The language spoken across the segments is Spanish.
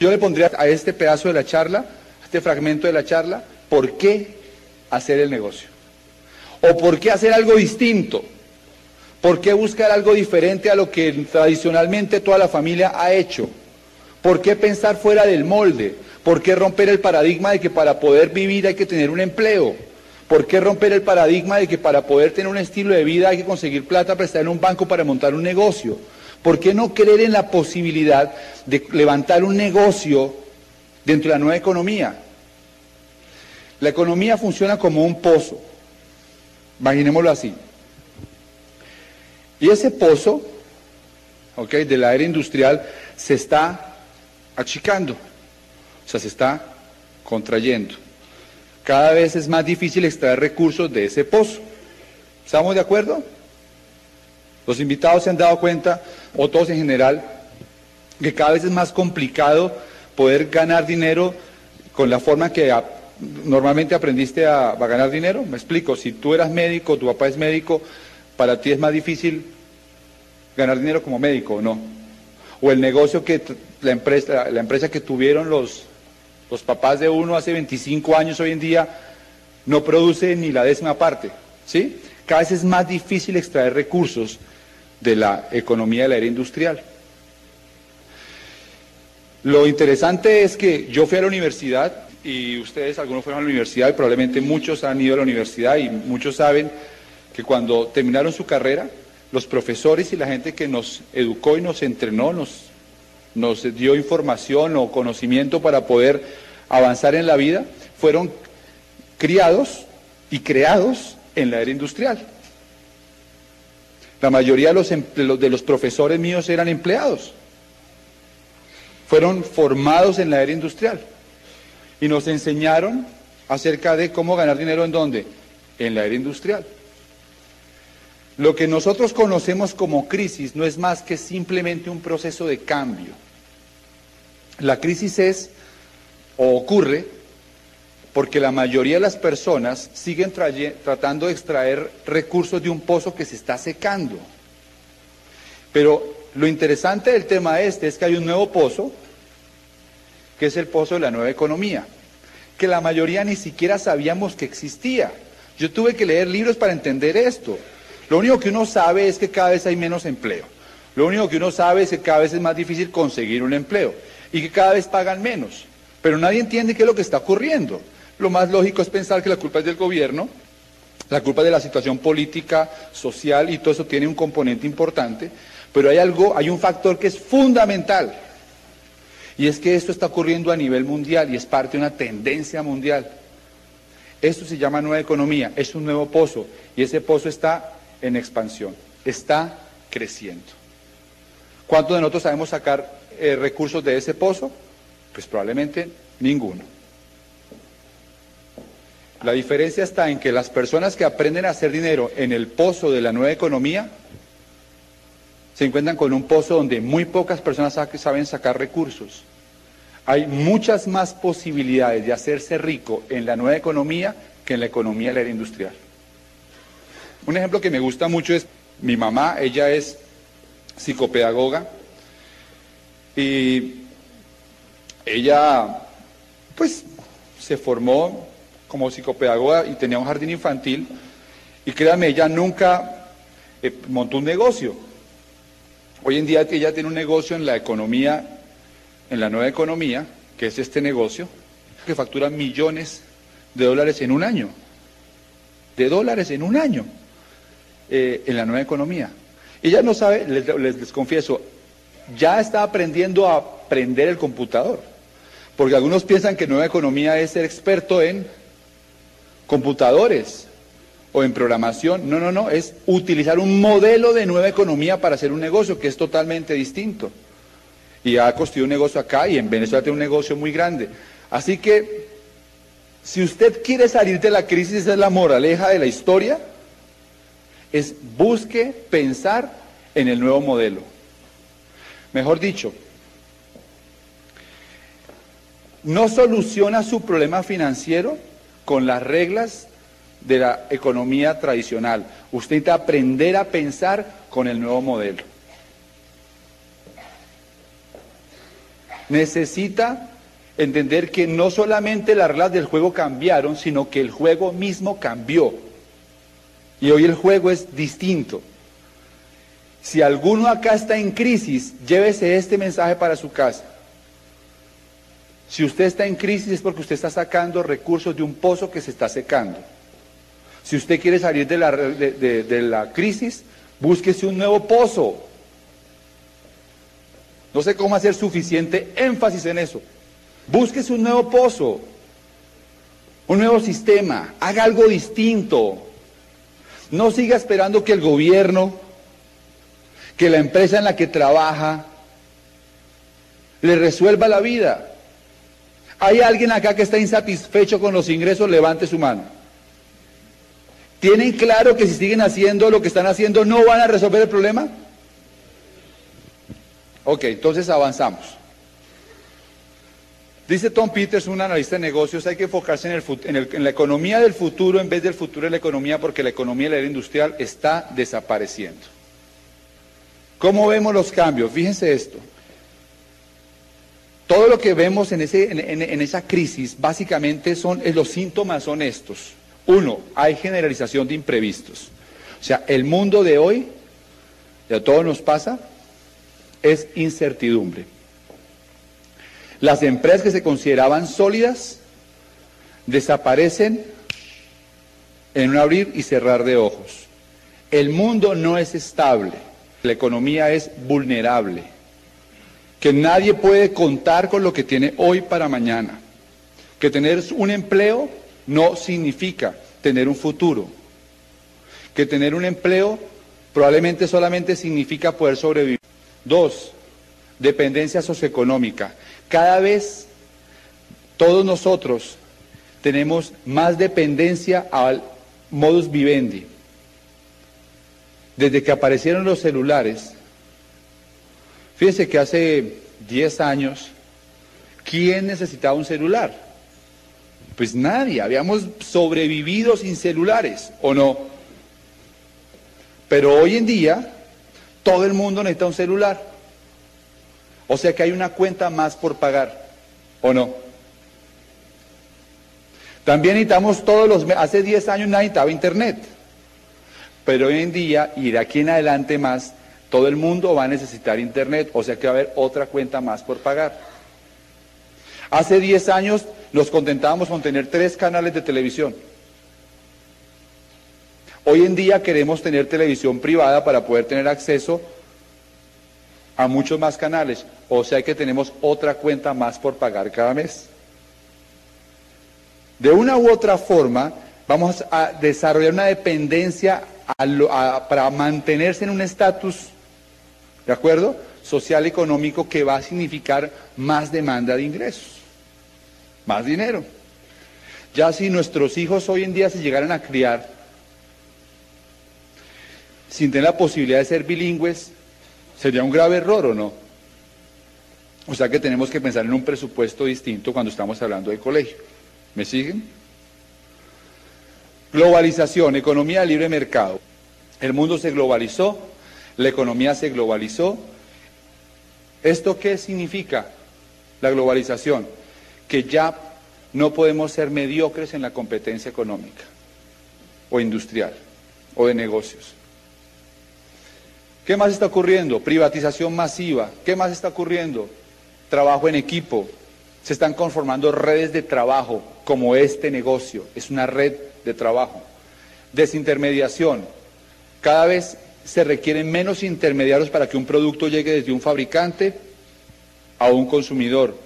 Yo le pondría a este pedazo de la charla, a este fragmento de la charla, ¿por qué hacer el negocio? ¿O por qué hacer algo distinto? ¿Por qué buscar algo diferente a lo que tradicionalmente toda la familia ha hecho? ¿Por qué pensar fuera del molde? ¿Por qué romper el paradigma de que para poder vivir hay que tener un empleo? ¿Por qué romper el paradigma de que para poder tener un estilo de vida hay que conseguir plata para estar en un banco para montar un negocio? ¿Por qué no creer en la posibilidad de levantar un negocio dentro de la nueva economía? La economía funciona como un pozo, imaginémoslo así. Y ese pozo, ¿ok? de la era industrial se está achicando, o sea, se está contrayendo. Cada vez es más difícil extraer recursos de ese pozo. ¿Estamos de acuerdo? Los invitados se han dado cuenta, o todos en general, que cada vez es más complicado poder ganar dinero con la forma que normalmente aprendiste a, ganar dinero. Me explico, si tú eras médico, tu papá es médico, para ti es más difícil ganar dinero como médico o no. O el negocio que la empresa, la empresa que tuvieron los, los papás de uno hace 25 años hoy en día no produce ni la décima parte. ¿sí? Cada vez es más difícil extraer recursos de la economía de la era industrial. Lo interesante es que yo fui a la universidad y ustedes, algunos fueron a la universidad y probablemente muchos han ido a la universidad y muchos saben que cuando terminaron su carrera, los profesores y la gente que nos educó y nos entrenó, nos, nos dio información o conocimiento para poder avanzar en la vida, fueron criados y creados en la era industrial. La mayoría de los, de los profesores míos eran empleados. Fueron formados en la era industrial y nos enseñaron acerca de cómo ganar dinero en dónde? En la era industrial. Lo que nosotros conocemos como crisis no es más que simplemente un proceso de cambio. La crisis es o ocurre porque la mayoría de las personas siguen tratando de extraer recursos de un pozo que se está secando. Pero lo interesante del tema este es que hay un nuevo pozo, que es el pozo de la nueva economía, que la mayoría ni siquiera sabíamos que existía. Yo tuve que leer libros para entender esto. Lo único que uno sabe es que cada vez hay menos empleo. Lo único que uno sabe es que cada vez es más difícil conseguir un empleo y que cada vez pagan menos. Pero nadie entiende qué es lo que está ocurriendo. Lo más lógico es pensar que la culpa es del gobierno, la culpa es de la situación política, social y todo eso tiene un componente importante, pero hay algo, hay un factor que es fundamental. Y es que esto está ocurriendo a nivel mundial y es parte de una tendencia mundial. Esto se llama nueva economía, es un nuevo pozo y ese pozo está en expansión, está creciendo. ¿Cuántos de nosotros sabemos sacar eh, recursos de ese pozo? Pues probablemente ninguno. La diferencia está en que las personas que aprenden a hacer dinero en el pozo de la nueva economía se encuentran con un pozo donde muy pocas personas saben sacar recursos. Hay muchas más posibilidades de hacerse rico en la nueva economía que en la economía de la era industrial. Un ejemplo que me gusta mucho es mi mamá, ella es psicopedagoga y ella pues se formó como psicopedagoga y tenía un jardín infantil y créanme, ella nunca eh, montó un negocio. Hoy en día ella tiene un negocio en la economía, en la nueva economía, que es este negocio, que factura millones de dólares en un año. De dólares en un año. Eh, en la nueva economía. Ella no sabe, les, les, confieso, ya está aprendiendo a aprender el computador. Porque algunos piensan que nueva economía es ser experto en computadores o en programación. No, no, no, es utilizar un modelo de nueva economía para hacer un negocio que es totalmente distinto. Y ha construido un negocio acá y en Venezuela tiene un negocio muy grande. Así que, si usted quiere salir de la crisis, esa es la moraleja de la historia, es busque pensar en el nuevo modelo. Mejor dicho, no soluciona su problema financiero con las reglas de la economía tradicional. Usted necesita aprender a pensar con el nuevo modelo. necesita entender que no solamente las reglas del juego cambiaron, sino que el juego mismo cambió. Y hoy el juego es distinto. Si alguno acá está en crisis, llévese este mensaje para su casa. Si usted está en crisis es porque usted está sacando recursos de un pozo que se está secando. Si usted quiere salir de la, de, crisis, búsquese un nuevo pozo. No sé cómo hacer suficiente énfasis en eso. Búsquese un nuevo pozo, un nuevo sistema, haga algo distinto. No siga esperando que el gobierno, que la empresa en la que trabaja, le resuelva la vida. ¿Hay alguien acá que está insatisfecho con los ingresos? Levante su mano. ¿Tienen claro que si siguen haciendo lo que están haciendo no van a resolver el problema? Ok, entonces avanzamos. Dice Tom Peters, un analista de negocios, hay que enfocarse en, en, la economía del futuro en vez del futuro de la economía porque la economía de la era industrial está desapareciendo. ¿Cómo vemos los cambios? Fíjense esto. Todo lo que vemos en, ese, en, esa crisis básicamente son, los síntomas son estos. Uno, hay generalización de imprevistos. O sea, el mundo de hoy, de todo nos pasa, es incertidumbre. Las empresas que se consideraban sólidas desaparecen en un abrir y cerrar de ojos. El mundo no es estable, la economía es vulnerable que nadie puede contar con lo que tiene hoy para mañana, que tener un empleo no significa tener un futuro, que tener un empleo probablemente solamente significa poder sobrevivir. Dos, dependencia socioeconómica. Cada vez todos nosotros tenemos más dependencia al modus vivendi. Desde que aparecieron los celulares, Fíjense que hace 10 años, ¿quién necesitaba un celular? Pues nadie, habíamos sobrevivido sin celulares, ¿o no? Pero hoy en día, todo el mundo necesita un celular. O sea que hay una cuenta más por pagar, ¿o no? También necesitamos todos los... Hace 10 años nadie necesitaba internet. Pero hoy en día, y de aquí en adelante más, todo el mundo va a necesitar Internet, o sea que va a haber otra cuenta más por pagar. Hace 10 años nos contentábamos con tener tres canales de televisión. Hoy en día queremos tener televisión privada para poder tener acceso a muchos más canales, o sea que tenemos otra cuenta más por pagar cada mes. De una u otra forma, vamos a desarrollar una dependencia para mantenerse en un estatus ¿de acuerdo? Social económico que va a significar más demanda de ingresos, más dinero. Ya si nuestros hijos hoy en día se llegaran a criar sin tener la posibilidad de ser bilingües, sería un grave error o no. O sea que tenemos que pensar en un presupuesto distinto cuando estamos hablando de colegio. ¿Me siguen? Globalización, economía de libre mercado. El mundo se globalizó, la economía se globalizó. ¿Esto qué significa la globalización? Que ya no podemos ser mediocres en la competencia económica o industrial o de negocios. ¿Qué más está ocurriendo? Privatización masiva. ¿Qué más está ocurriendo? Trabajo en equipo. Se están conformando redes de trabajo como este negocio. Es una red de trabajo. Desintermediación. Cada vez se requieren menos intermediarios para que un producto llegue desde un fabricante a un consumidor.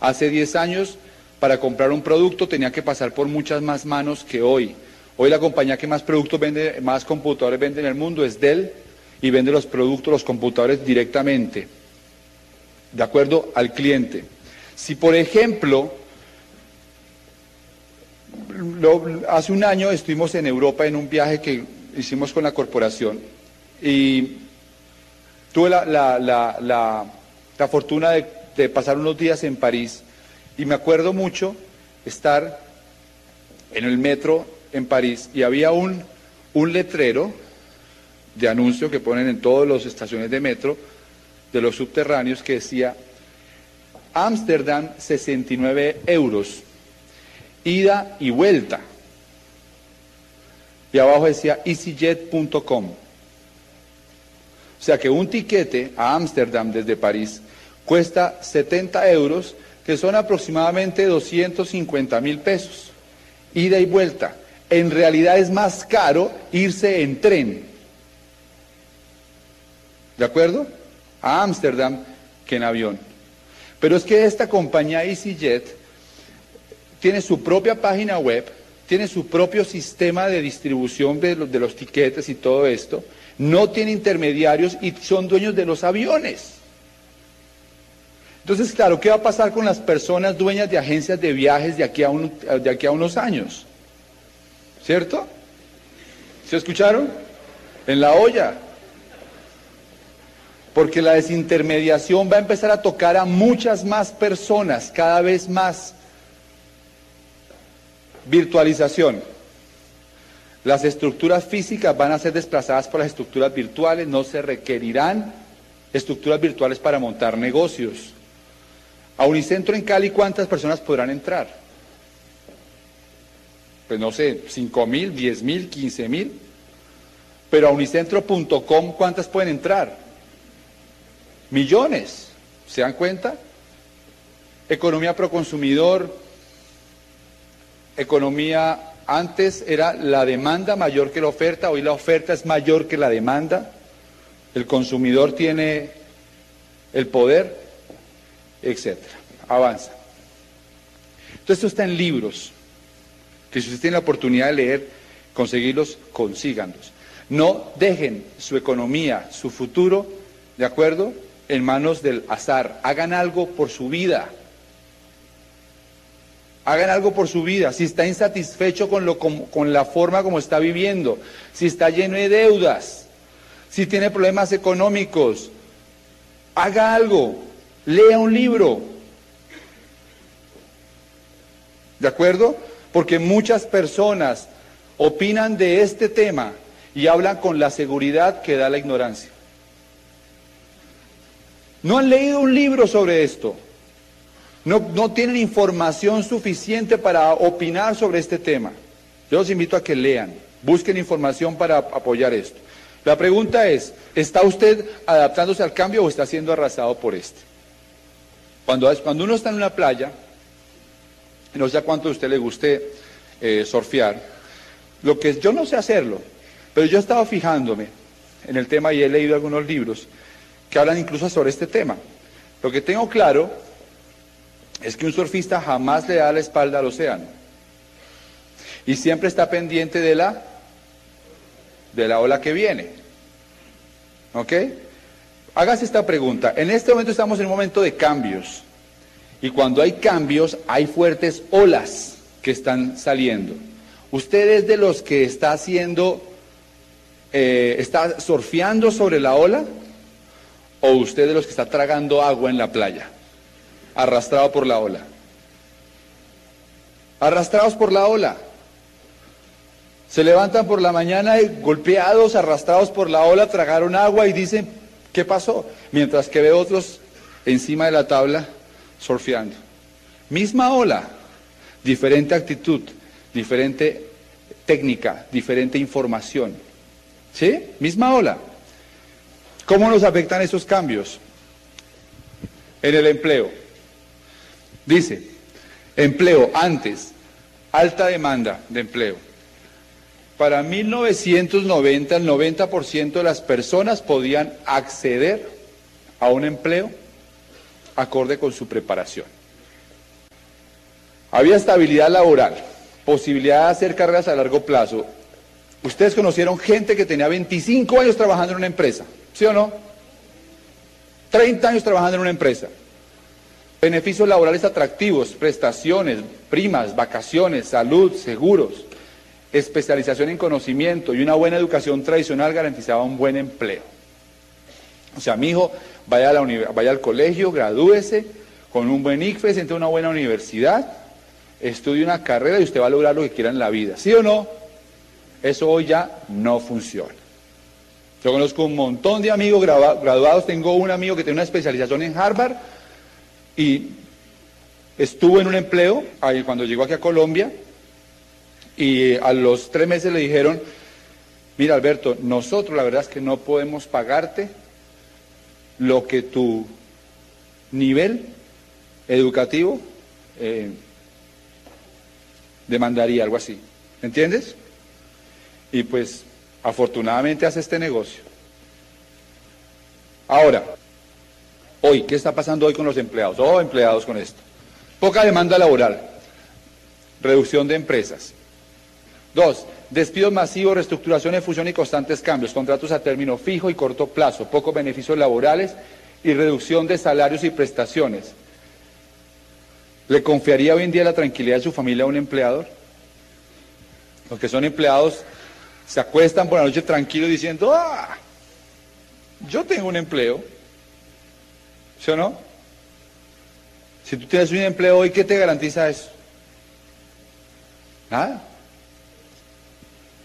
Hace 10 años, para comprar un producto tenía que pasar por muchas más manos que hoy. Hoy la compañía que más productos vende, más computadores vende en el mundo es Dell y vende los productos, los computadores directamente, de acuerdo al cliente. Si, por ejemplo, hace un año estuvimos en Europa en un viaje que hicimos con la corporación y tuve la, fortuna de, pasar unos días en París y me acuerdo mucho estar en el metro en París y había un, un letrero de anuncio que ponen en todas las estaciones de metro de los subterráneos que decía, Ámsterdam 69 euros, ida y vuelta. Y abajo decía easyjet.com. O sea que un tiquete a Ámsterdam desde París cuesta 70 euros, que son aproximadamente 250 mil pesos, ida y vuelta. En realidad es más caro irse en tren, ¿de acuerdo? A Ámsterdam que en avión. Pero es que esta compañía EasyJet tiene su propia página web, tiene su propio sistema de distribución de los, de los tiquetes y todo esto, no tiene intermediarios y son dueños de los aviones. Entonces, claro, ¿qué va a pasar con las personas dueñas de agencias de viajes de aquí a, de aquí a unos años? ¿Cierto? ¿Se escucharon? En la olla. Porque la desintermediación va a empezar a tocar a muchas más personas, cada vez más. Virtualización. Las estructuras físicas van a ser desplazadas por las estructuras virtuales, no se requerirán estructuras virtuales para montar negocios. A Unicentro en Cali, ¿cuántas personas podrán entrar? Pues no sé, cinco mil, diez mil, quince mil. Pero a unicentro.com, ¿cuántas pueden entrar? Millones. ¿Se dan cuenta? Economía pro consumidor, economía antes era la demanda mayor que la oferta, hoy la oferta es mayor que la demanda. El consumidor tiene el poder, etcétera. Avanza. Entonces esto está en libros, que si usted tiene la oportunidad de leer, conseguirlos, consíganlos. No dejen su economía, su futuro, ¿de acuerdo?, en manos del azar. Hagan algo por su vida. Hagan algo por su vida. Si está insatisfecho con, lo, con, la forma como está viviendo, si está lleno de deudas, si tiene problemas económicos, haga algo. Lea un libro. ¿De acuerdo? Porque muchas personas opinan de este tema y hablan con la seguridad que da la ignorancia. No han leído un libro sobre esto. No, tienen información suficiente para opinar sobre este tema. Yo los invito a que lean, busquen información para apoyar esto. La pregunta es, ¿está usted adaptándose al cambio o está siendo arrasado por este? Cuando, cuando uno está en una playa, no sé a cuánto a usted le guste eh, surfear, lo que yo no sé hacerlo, pero yo he estado fijándome en el tema y he leído algunos libros que hablan incluso sobre este tema. Lo que tengo claro es que un surfista jamás le da la espalda al océano y siempre está pendiente de la de la ola que viene. ¿Ok? Hágase esta pregunta. En este momento estamos en un momento de cambios. Y cuando hay cambios, hay fuertes olas que están saliendo. Usted es de los que está haciendo, eh, está surfeando sobre la ola, o usted de los que está tragando agua en la playa, arrastrado por la ola. Arrastrados por la ola. Se levantan por la mañana y golpeados, arrastrados por la ola, tragaron agua y dicen, ¿qué pasó? Mientras que ve otros encima de la tabla surfeando. Misma ola, diferente actitud, diferente técnica, diferente información. ¿Sí? Misma ola. ¿Cómo nos afectan esos cambios? En el empleo. Dice, empleo antes, alta demanda de empleo. Para 1990 el 90% de las personas podían acceder a un empleo acorde con su preparación. Había estabilidad laboral, posibilidad de hacer carreras a largo plazo. Ustedes conocieron gente que tenía 25 años trabajando en una empresa, ¿sí o no? 30 años trabajando en una empresa. Beneficios laborales atractivos, prestaciones, primas, vacaciones, salud, seguros, especialización en conocimiento y una buena educación tradicional garantizaba un buen empleo. O sea, mi hijo vaya, a al colegio, gradúese con un buen ICFES, entre una buena universidad, estudie una carrera y usted va a lograr lo que quiera en la vida. ¿Sí o no? Eso hoy ya no funciona. Yo conozco un montón de amigos graduados, tengo un amigo que tiene una especialización en Harvard y estuvo en un empleo ahí cuando llegó aquí a Colombia y a los tres meses le dijeron, mira Alberto, nosotros la verdad es que no podemos pagarte lo que tu nivel educativo eh, demandaría, algo así. ¿Entiendes? Y pues afortunadamente hace este negocio. Ahora, hoy, ¿qué está pasando hoy con los empleados? Oh, empleados con esto. Poca demanda laboral, reducción de empresas. Dos, despidos masivos, reestructuraciones, fusión y constantes cambios, contratos a término fijo y corto plazo, pocos beneficios laborales y reducción de salarios y prestaciones. ¿Le confiaría hoy en día la tranquilidad de su familia a un empleador? Los que son empleados se acuestan por la noche tranquilos diciendo, ah, yo tengo un empleo. ¿Sí o no? Si tú tienes un empleo hoy, ¿qué te garantiza eso? Nada.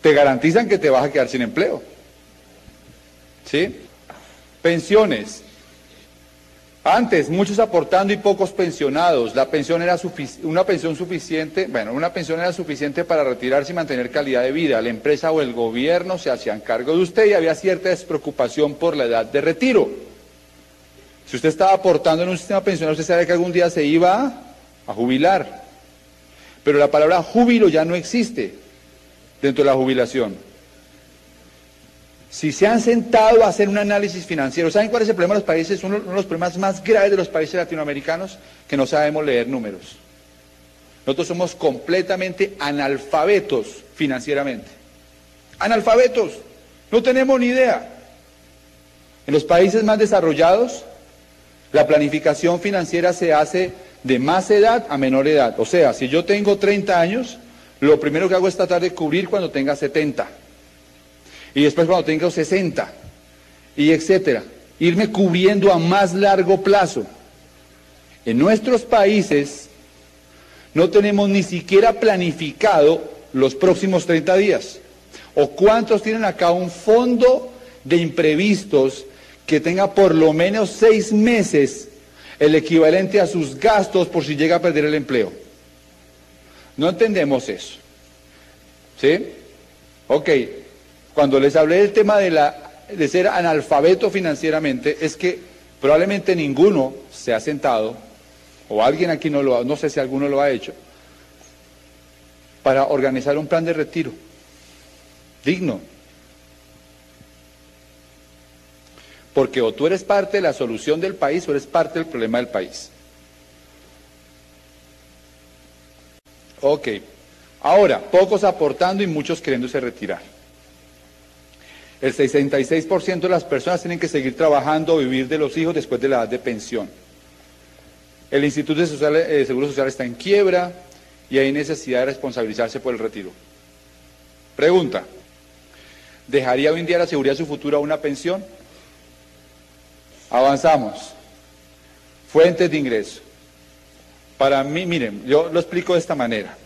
Te garantizan que te vas a quedar sin empleo. ¿Sí? Pensiones. Antes, muchos aportando y pocos pensionados. La pensión era una pensión suficiente, bueno, una pensión era suficiente para retirarse y mantener calidad de vida. La empresa o el gobierno se hacían cargo de usted y había cierta despreocupación por la edad de retiro. Si usted estaba aportando en un sistema pensional, usted sabe que algún día se iba a jubilar. Pero la palabra júbilo ya no existe dentro de la jubilación. Si se han sentado a hacer un análisis financiero, ¿saben cuál es el problema de los países? Uno, de los problemas más graves de los países latinoamericanos, que no sabemos leer números. Nosotros somos completamente analfabetos financieramente. Analfabetos. No tenemos ni idea. En los países más desarrollados, la planificación financiera se hace de más edad a menor edad. O sea, si yo tengo 30 años, lo primero que hago es tratar de cubrir cuando tenga 70 y después cuando tenga 60 y etcétera. Irme cubriendo a más largo plazo. En nuestros países no tenemos ni siquiera planificado los próximos 30 días. ¿O cuántos tienen acá un fondo de imprevistos que tenga por lo menos seis meses el equivalente a sus gastos por si llega a perder el empleo? No entendemos eso. ¿Sí? Ok, cuando les hablé del tema de, la, de ser analfabeto financieramente, es que probablemente ninguno se ha sentado, o alguien aquí no lo ha, no sé si alguno lo ha hecho, para organizar un plan de retiro digno. Porque o tú eres parte de la solución del país o eres parte del problema del país. Ok. Ahora, pocos aportando y muchos queriéndose retirar. El 66% de las personas tienen que seguir trabajando o vivir de los hijos después de la edad de pensión. El Instituto de, Seguro Social está en quiebra y hay necesidad de responsabilizarse por el retiro. Pregunta, ¿dejaría hoy en día la seguridad de su futuro una pensión? Avanzamos. Fuentes de ingreso. Para mí, miren, yo lo explico de esta manera.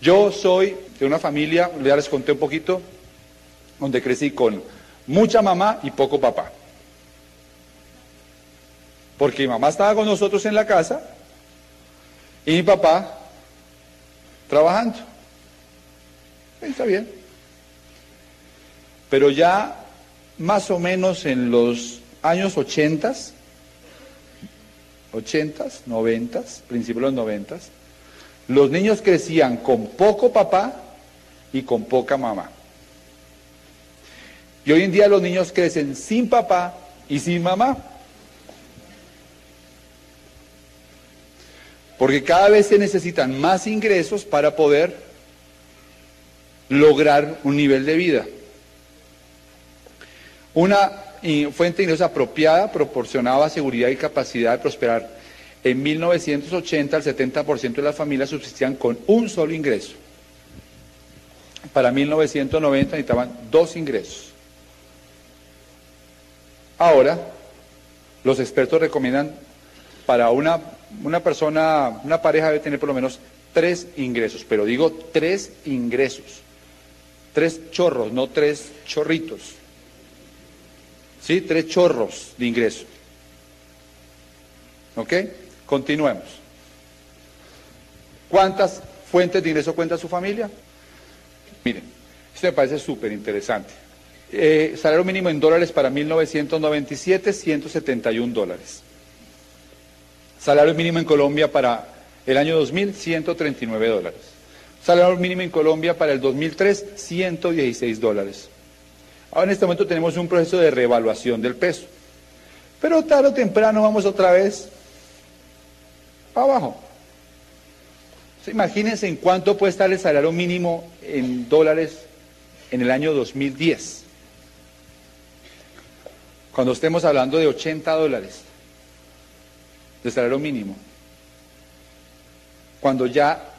Yo soy de una familia, ya les conté un poquito, donde crecí con mucha mamá y poco papá. Porque mi mamá estaba con nosotros en la casa y mi papá trabajando. Está bien. Pero ya más o menos en los años 80, 80, 90, principios de los 90, los niños crecían con poco papá y con poca mamá. Y hoy en día los niños crecen sin papá y sin mamá. Porque cada vez se necesitan más ingresos para poder lograr un nivel de vida. Una fuente de ingresos apropiada proporcionaba seguridad y capacidad de prosperar. En 1980 el 70% de las familias subsistían con un solo ingreso. Para 1990 necesitaban dos ingresos. Ahora, los expertos recomiendan para una, una persona, una pareja debe tener por lo menos tres ingresos, pero digo tres ingresos, tres chorros, no tres chorritos. ¿Sí? Tres chorros de ingreso. ¿Ok? Continuemos. ¿Cuántas fuentes de ingreso cuenta su familia? Miren, esto me parece súper interesante. Eh, salario mínimo en dólares para 1997, 171 dólares. Salario mínimo en Colombia para el año 2000, 139 dólares. Salario mínimo en Colombia para el 2003, 116 dólares. Ahora en este momento tenemos un proceso de reevaluación del peso. Pero tarde o temprano vamos otra vez para abajo. Imagínense en cuánto puede estar el salario mínimo en dólares en el año 2010. Cuando estemos hablando de 80 dólares de salario mínimo. Cuando ya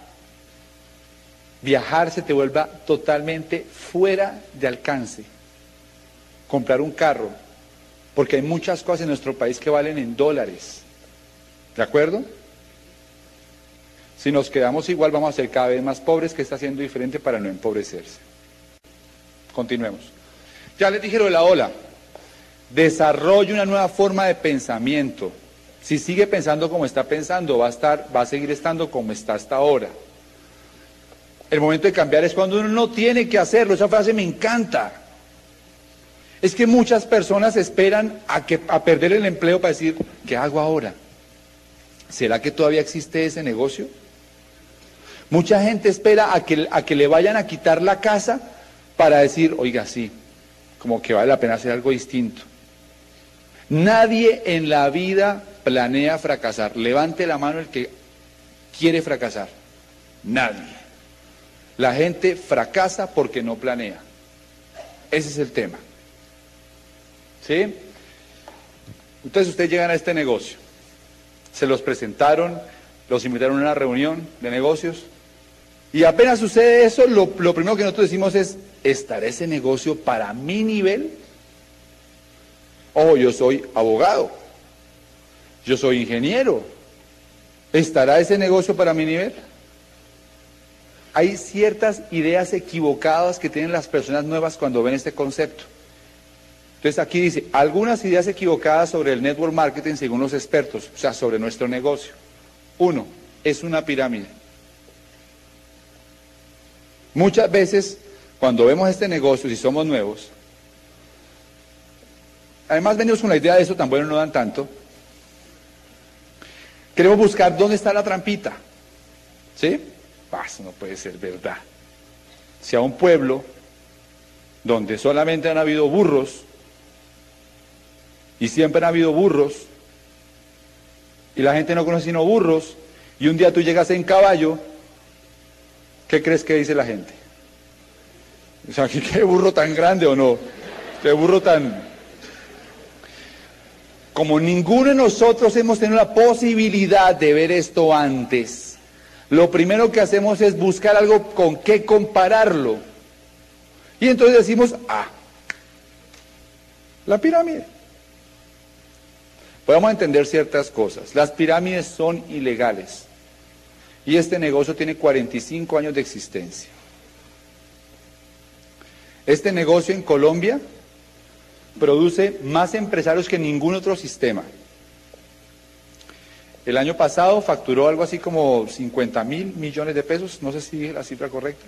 viajar se te vuelva totalmente fuera de alcance. Comprar un carro, porque hay muchas cosas en nuestro país que valen en dólares. ¿De acuerdo? Si nos quedamos igual vamos a ser cada vez más pobres, que está haciendo diferente para no empobrecerse. Continuemos. Ya les dije lo de la ola. Desarrolle una nueva forma de pensamiento. Si sigue pensando como está pensando, va a estar, va a seguir estando como está hasta ahora. El momento de cambiar es cuando uno no tiene que hacerlo. Esa frase me encanta. Es que muchas personas esperan a, que, a perder el empleo para decir, ¿qué hago ahora? ¿Será que todavía existe ese negocio? Mucha gente espera a que, a que le vayan a quitar la casa para decir, oiga, sí, como que vale la pena hacer algo distinto. Nadie en la vida planea fracasar. Levante la mano el que quiere fracasar. Nadie. La gente fracasa porque no planea. Ese es el tema. ¿Sí? Entonces ustedes llegan a este negocio. Se los presentaron, los invitaron a una reunión de negocios y apenas sucede eso, lo, primero que nosotros decimos es, ¿estará ese negocio para mi nivel? Oh, yo soy abogado, yo soy ingeniero, ¿estará ese negocio para mi nivel? Hay ciertas ideas equivocadas que tienen las personas nuevas cuando ven este concepto. Entonces aquí dice, algunas ideas equivocadas sobre el network marketing según los expertos, o sea, sobre nuestro negocio. Uno, es una pirámide. Muchas veces, cuando vemos este negocio, si somos nuevos, además venimos con la idea de eso, tan bueno no dan tanto, queremos buscar dónde está la trampita. ¿Sí? Eso no puede ser verdad. Si a un pueblo donde solamente han habido burros, y siempre han habido burros, y la gente no conoce sino burros, y un día tú llegas en caballo, ¿Qué crees que dice la gente? O sea, ¿qué burro tan grande o no? ¿Qué burro tan... Como ninguno de nosotros hemos tenido la posibilidad de ver esto antes, lo primero que hacemos es buscar algo con qué compararlo. Y entonces decimos, ah, la pirámide. Podemos entender ciertas cosas. Las pirámides son ilegales. Y este negocio tiene 45 años de existencia. Este negocio en Colombia produce más empresarios que ningún otro sistema. El año pasado facturó algo así como 50 mil millones de pesos, no sé si es la cifra correcta.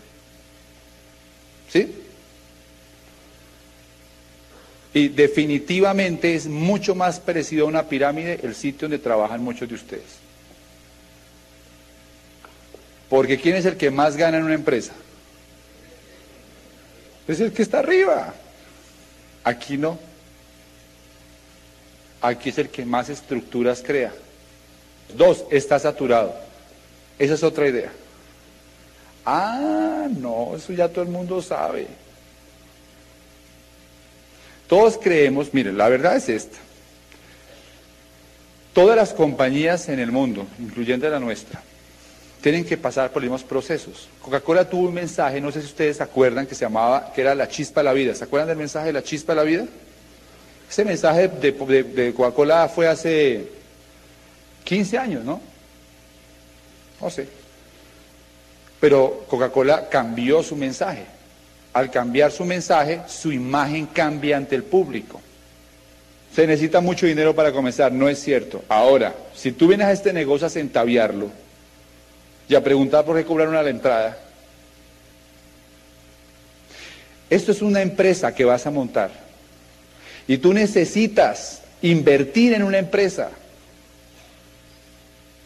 ¿Sí? Y definitivamente es mucho más parecido a una pirámide el sitio donde trabajan muchos de ustedes. Porque ¿quién es el que más gana en una empresa? Es el que está arriba. Aquí no. Aquí es el que más estructuras crea. Dos, está saturado. Esa es otra idea. Ah, no, eso ya todo el mundo sabe. Todos creemos, miren, la verdad es esta. Todas las compañías en el mundo, incluyendo la nuestra, tienen que pasar por los mismos procesos. Coca-Cola tuvo un mensaje, no sé si ustedes se acuerdan, que se llamaba, que era la chispa de la vida. ¿Se acuerdan del mensaje de la chispa de la vida? Ese mensaje de, Coca-Cola fue hace 15 años, ¿no? No sé. Pero Coca-Cola cambió su mensaje. Al cambiar su mensaje, su imagen cambia ante el público. Se necesita mucho dinero para comenzar, no es cierto. Ahora, si tú vienes a este negocio a centaviarlo, y a preguntar por qué cobraron a la entrada. Esto es una empresa que vas a montar. Y tú necesitas invertir en una empresa.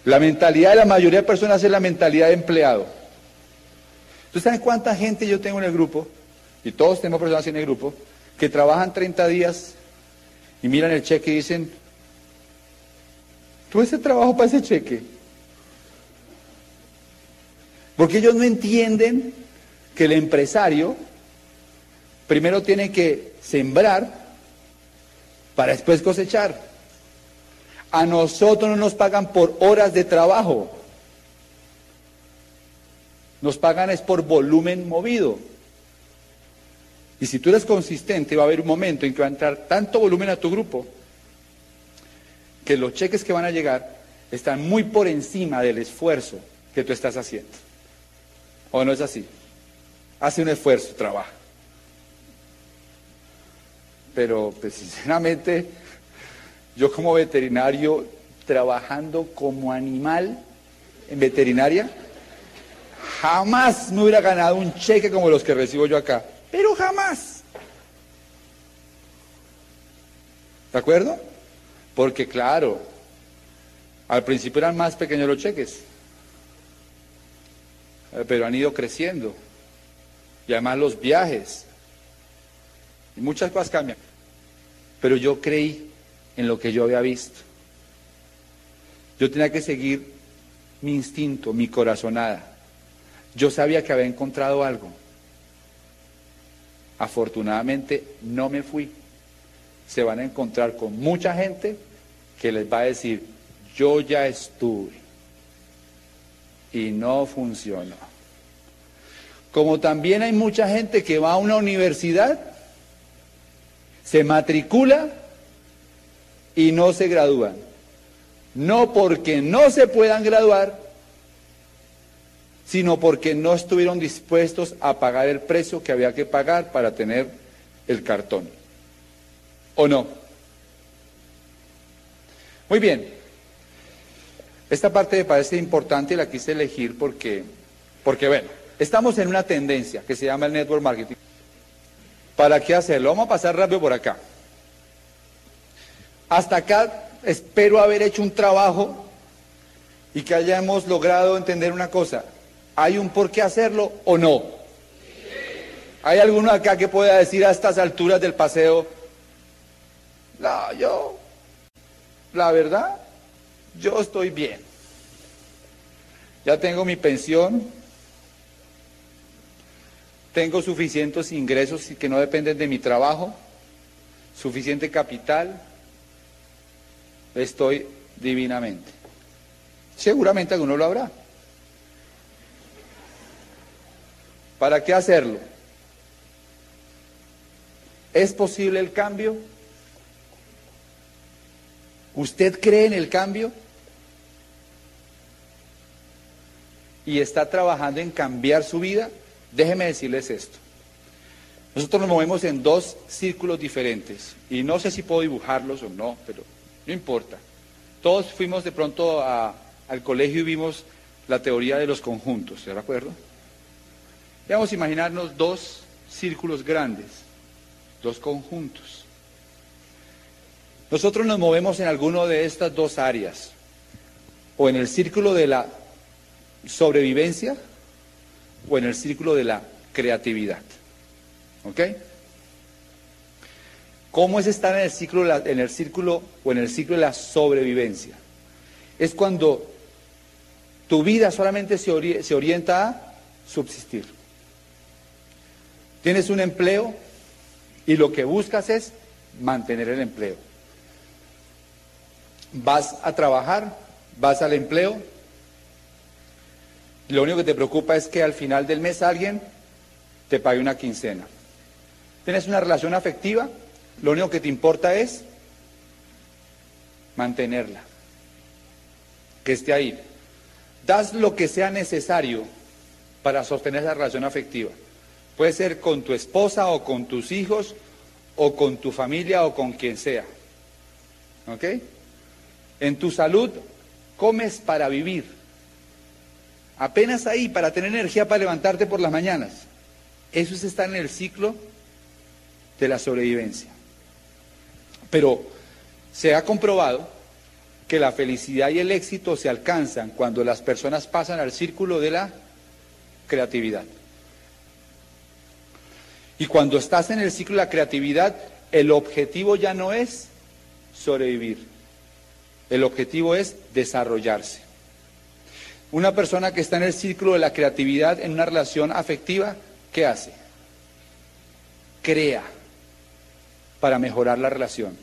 La mentalidad de la mayoría de personas es la mentalidad de empleado. ¿Tú sabes cuánta gente yo tengo en el grupo? Y todos tenemos personas en el grupo que trabajan 30 días y miran el cheque y dicen, ¿tú ese trabajo para ese cheque? Porque ellos no entienden que el empresario primero tiene que sembrar para después cosechar. A nosotros no nos pagan por horas de trabajo. Nos pagan es por volumen movido. Y si tú eres consistente, va a haber un momento en que va a entrar tanto volumen a tu grupo que los cheques que van a llegar están muy por encima del esfuerzo que tú estás haciendo. ¿O no es así? Hace un esfuerzo, trabaja. Pero, pues, sinceramente, yo como veterinario, trabajando como animal en veterinaria, jamás me hubiera ganado un cheque como los que recibo yo acá. Pero jamás. ¿De acuerdo? Porque claro, al principio eran más pequeños los cheques, eh, pero han ido creciendo. Y además los viajes. Y muchas cosas cambian. Pero yo creí en lo que yo había visto. Yo tenía que seguir mi instinto, mi corazonada. Yo sabía que había encontrado algo. Afortunadamente no me fui. Se van a encontrar con mucha gente que les va a decir, yo ya estuve y no funcionó. Como también hay mucha gente que va a una universidad, se matricula y no se gradúan. No porque no se puedan graduar, sino porque no estuvieron dispuestos a pagar el precio que había que pagar para tener el cartón. ¿O no? Muy bien. Esta parte me parece importante y la quise elegir porque, porque bueno, estamos en una tendencia que se llama el network marketing. ¿Para qué hacerlo? Vamos a pasar rápido por acá. Hasta acá espero haber hecho un trabajo y que hayamos logrado entender una cosa. ¿Hay un por qué hacerlo o no? ¿Hay alguno acá que pueda decir a estas alturas del paseo, no, yo, la verdad, yo estoy bien. Ya tengo mi pensión, tengo suficientes ingresos que no dependen de mi trabajo, suficiente capital, estoy divinamente. Seguramente alguno lo habrá. ¿Para qué hacerlo? ¿Es posible el cambio? ¿Usted cree en el cambio? ¿Y está trabajando en cambiar su vida? Déjeme decirles esto. Nosotros nos movemos en dos círculos diferentes y no sé si puedo dibujarlos o no, pero no importa. Todos fuimos de pronto al colegio y vimos la teoría de los conjuntos, ¿de acuerdo? A imaginarnos dos círculos grandes, dos conjuntos. Nosotros nos movemos en alguno de estas dos áreas, o en el círculo de la sobrevivencia o en el círculo de la creatividad. ¿Ok? ¿Cómo es estar en el, círculo, en el círculo o en el ciclo de la sobrevivencia? Es cuando tu vida solamente se orienta a subsistir. Tienes un empleo y lo que buscas es mantener el empleo. Vas a trabajar, vas al empleo, lo único que te preocupa es que al final del mes alguien te pague una quincena. Tienes una relación afectiva, lo único que te importa es mantenerla, que esté ahí. Das lo que sea necesario para sostener esa relación afectiva. Puede ser con tu esposa o con tus hijos o con tu familia o con quien sea. ¿Ok? En tu salud comes para vivir. apenas ahí para tener energía para levantarte por las mañanas. Eso es en el ciclo de la sobrevivencia. Pero se ha comprobado que la felicidad y el éxito se alcanzan cuando las personas pasan al círculo de la creatividad. Y cuando estás en el ciclo de la creatividad, el objetivo ya no es sobrevivir. El objetivo es desarrollarse. Una persona que está en el ciclo de la creatividad en una relación afectiva, ¿qué hace? Crea para mejorar la relación.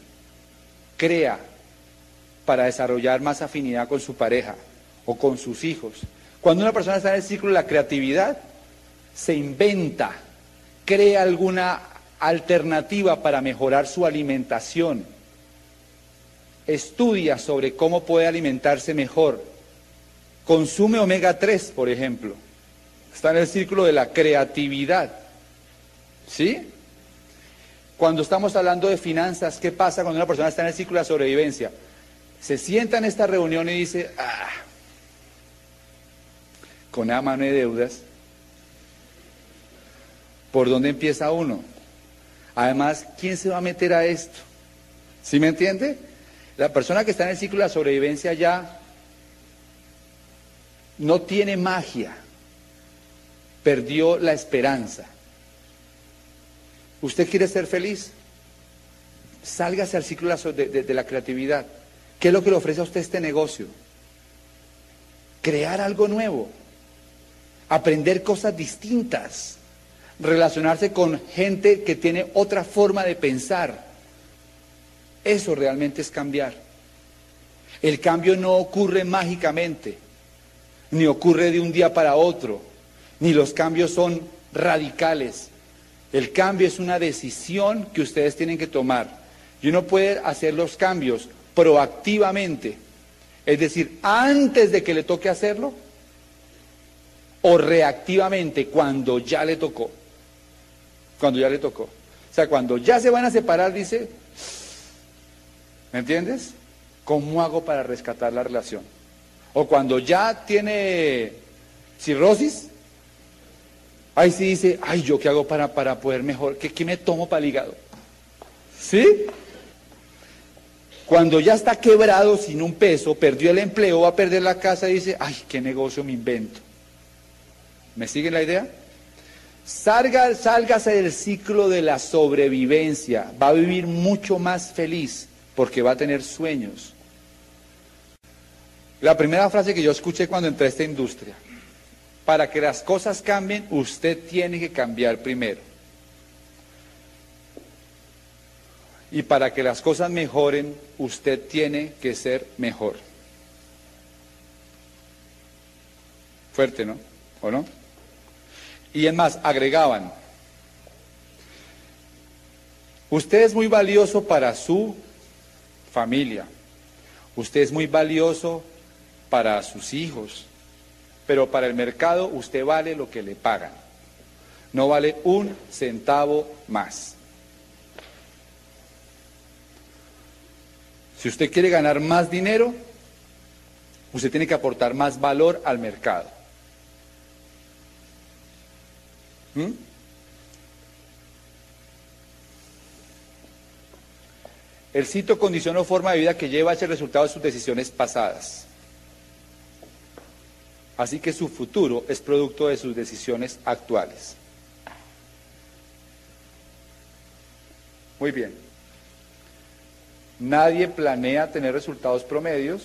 Crea para desarrollar más afinidad con su pareja o con sus hijos. Cuando una persona está en el ciclo de la creatividad, se inventa, crea alguna alternativa para mejorar su alimentación, estudia sobre cómo puede alimentarse mejor, consume omega 3, por ejemplo, está en el círculo de la creatividad. ¿Sí? Cuando estamos hablando de finanzas, ¿qué pasa cuando una persona está en el círculo de la sobrevivencia? Se sienta en esta reunión y dice, ah, con la mano de deudas, ¿por dónde empieza uno? Además, ¿quién se va a meter a esto? ¿Sí me entiende? La persona que está en el ciclo de la sobrevivencia ya no tiene magia, perdió la esperanza. ¿Usted quiere ser feliz? Sálgase al ciclo de, de la creatividad. ¿Qué es lo que le ofrece a usted este negocio? Crear algo nuevo, aprender cosas distintas, relacionarse con gente que tiene otra forma de pensar. Eso realmente es cambiar. El cambio no ocurre mágicamente, ni ocurre de un día para otro, ni los cambios son radicales. El cambio es una decisión que ustedes tienen que tomar. Y uno puede hacer los cambios proactivamente, es decir, antes de que le toque hacerlo, o reactivamente cuando ya le tocó. Cuando ya le tocó. O sea, cuando ya se van a separar, dice, ¿me entiendes? ¿Cómo hago para rescatar la relación? O cuando ya tiene cirrosis, ahí sí dice, ay, ¿yo qué hago para, para poder mejor? ¿Qué, ¿Qué me tomo para el hígado? ¿Sí? Cuando ya está quebrado sin un peso, perdió el empleo, va a perder la casa dice, ay, ¿qué negocio me invento? ¿Me siguen la idea? Salga, sálgase del ciclo de la sobrevivencia, va a vivir mucho más feliz porque va a tener sueños. La primera frase que yo escuché cuando entré a esta industria, para que las cosas cambien, usted tiene que cambiar primero. Y para que las cosas mejoren, usted tiene que ser mejor. Fuerte, ¿no? ¿O no? Y es más, agregaban, usted es muy valioso para su familia, usted es muy valioso para sus hijos, pero para el mercado usted vale lo que le pagan, no vale un centavo más. Si usted quiere ganar más dinero, usted tiene que aportar más valor al mercado. ¿Mm? El sitio condiciona forma de vida que lleva ese resultado de sus decisiones pasadas. Así que su futuro es producto de sus decisiones actuales. Muy bien. Nadie planea tener resultados promedios,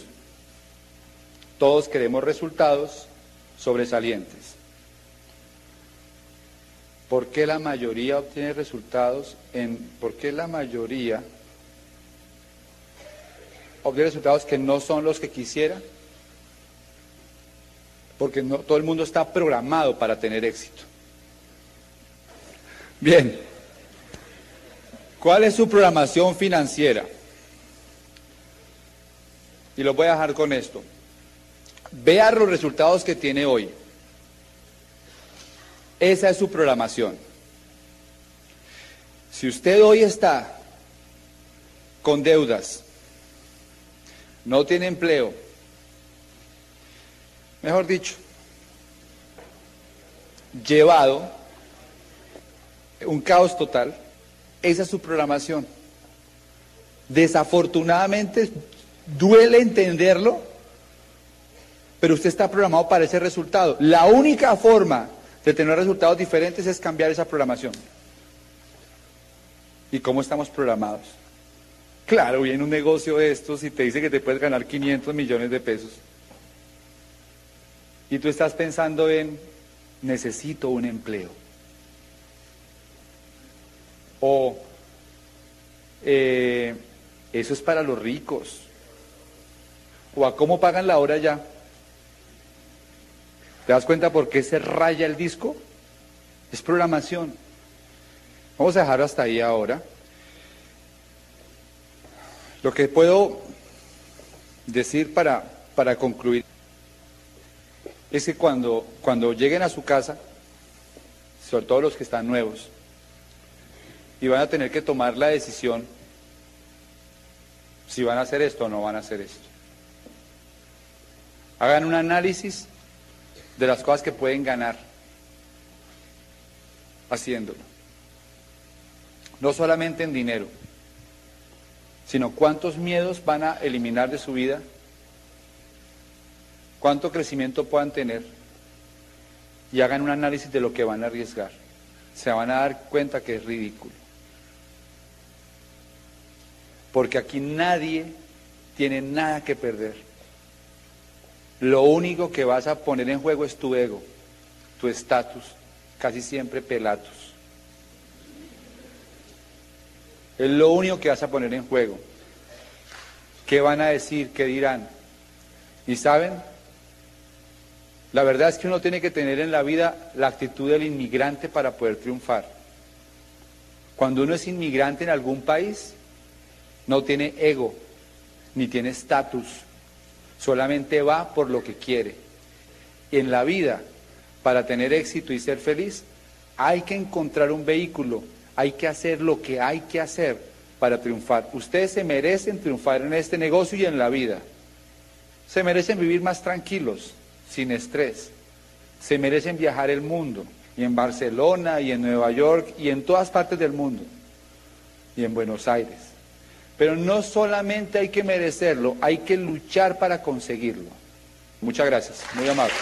todos queremos resultados sobresalientes. ¿Por qué la mayoría obtiene resultados en por qué la mayoría obtiene resultados que no son los que quisiera? Porque no todo el mundo está programado para tener éxito. Bien. ¿Cuál es su programación financiera? Y lo voy a dejar con esto. Vea los resultados que tiene hoy. Esa es su programación. Si usted hoy está con deudas, no tiene empleo, mejor dicho, llevado un caos total. Esa es su programación. Desafortunadamente, duele entenderlo, pero usted está programado para ese resultado. La única forma de tener resultados diferentes es cambiar esa programación. ¿Y cómo estamos programados? Claro, viene un negocio de estos y te dice que te puedes ganar 500 millones de pesos. Y tú estás pensando en, necesito un empleo. O, eh, eso es para los ricos. O a cómo pagan la hora ya. ¿Te das cuenta por qué se raya el disco? Es programación. Vamos a dejar hasta ahí ahora. Lo que puedo decir para, para concluir es que cuando, cuando lleguen a su casa, sobre todo los que están nuevos, y van a tener que tomar la decisión si van a hacer esto o no van a hacer esto. Hagan un análisis de las cosas que pueden ganar haciéndolo. No solamente en dinero, sino cuántos miedos van a eliminar de su vida, cuánto crecimiento puedan tener y hagan un análisis de lo que van a arriesgar. Se van a dar cuenta que es ridículo. Porque aquí nadie tiene nada que perder. Lo único que vas a poner en juego es tu ego, tu estatus, casi siempre pelatos. Es lo único que vas a poner en juego. ¿Qué van a decir? ¿Qué dirán? Y saben, la verdad es que uno tiene que tener en la vida la actitud del inmigrante para poder triunfar. Cuando uno es inmigrante en algún país, no tiene ego, ni tiene estatus, solamente va por lo que quiere. En la vida, para tener éxito y ser feliz, hay que encontrar un vehículo, hay que hacer lo que hay que hacer para triunfar. Ustedes se merecen triunfar en este negocio y en la vida. Se merecen vivir más tranquilos, sin estrés. Se merecen viajar el mundo, y en Barcelona, y en Nueva York, y en todas partes del mundo, y en Buenos Aires. Pero no solamente hay que merecerlo, hay que luchar para conseguirlo. Muchas gracias, muy amable.